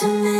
to me.